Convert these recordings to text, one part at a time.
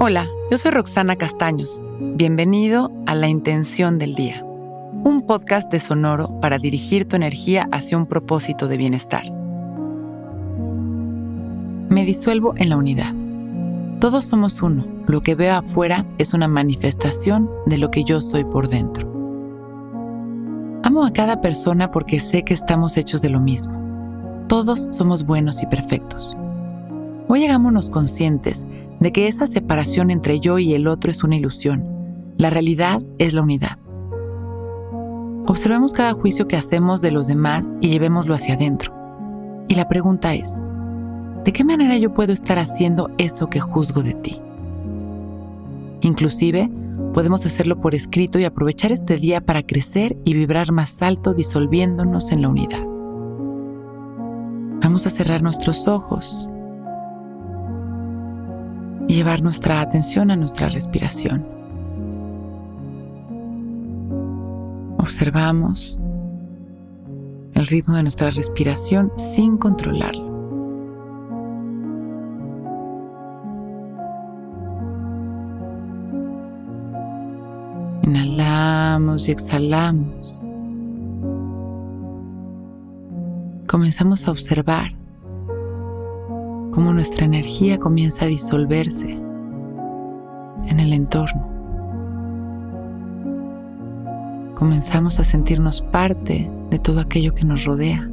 Hola, yo soy Roxana Castaños. Bienvenido a La Intención del Día, un podcast de Sonoro para dirigir tu energía hacia un propósito de bienestar. Me disuelvo en la unidad. Todos somos uno. Lo que veo afuera es una manifestación de lo que yo soy por dentro. Amo a cada persona porque sé que estamos hechos de lo mismo. Todos somos buenos y perfectos. Hoy hagámonos conscientes de que esa separación entre yo y el otro es una ilusión. La realidad es la unidad. Observemos cada juicio que hacemos de los demás y llevémoslo hacia adentro. Y la pregunta es, ¿de qué manera yo puedo estar haciendo eso que juzgo de ti? Inclusive, podemos hacerlo por escrito y aprovechar este día para crecer y vibrar más alto disolviéndonos en la unidad. Vamos a cerrar nuestros ojos y llevar nuestra atención a nuestra respiración. Observamos el ritmo de nuestra respiración sin controlarlo. Inhalamos y exhalamos. Comenzamos a observar cómo nuestra energía comienza a disolverse en el entorno. Comenzamos a sentirnos parte de todo aquello que nos rodea,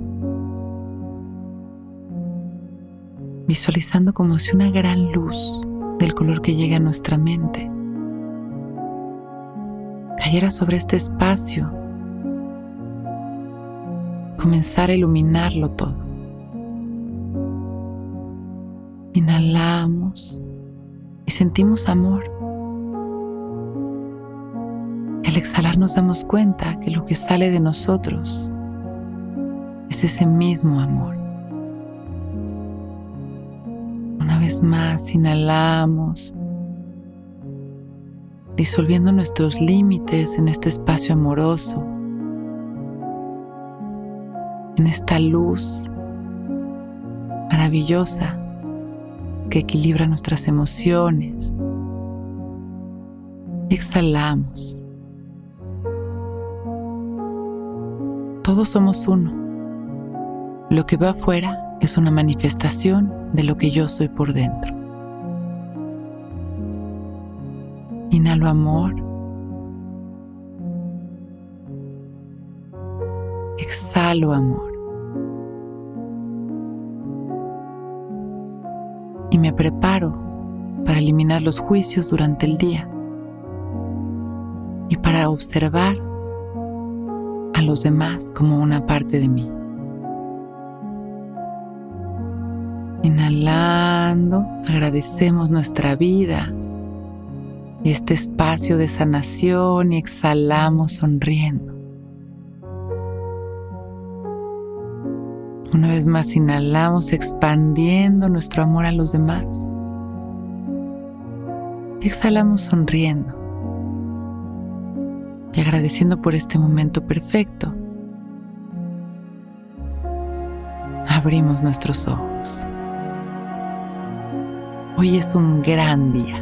visualizando como si una gran luz del color que llega a nuestra mente cayera sobre este espacio, comenzar a iluminarlo todo. Inhalamos y sentimos amor. Al exhalar nos damos cuenta que lo que sale de nosotros es ese mismo amor. Una vez más, inhalamos, disolviendo nuestros límites en este espacio amoroso, en esta luz maravillosa que equilibra nuestras emociones. Exhalamos. Todos somos uno. Lo que va afuera es una manifestación de lo que yo soy por dentro. Inhalo amor. Exhalo amor. Me preparo para eliminar los juicios durante el día y para observar a los demás como una parte de mí. Inhalando, agradecemos nuestra vida y este espacio de sanación y exhalamos sonriendo. Una vez más inhalamos expandiendo nuestro amor a los demás. Y exhalamos sonriendo y agradeciendo por este momento perfecto. Abrimos nuestros ojos. Hoy es un gran día.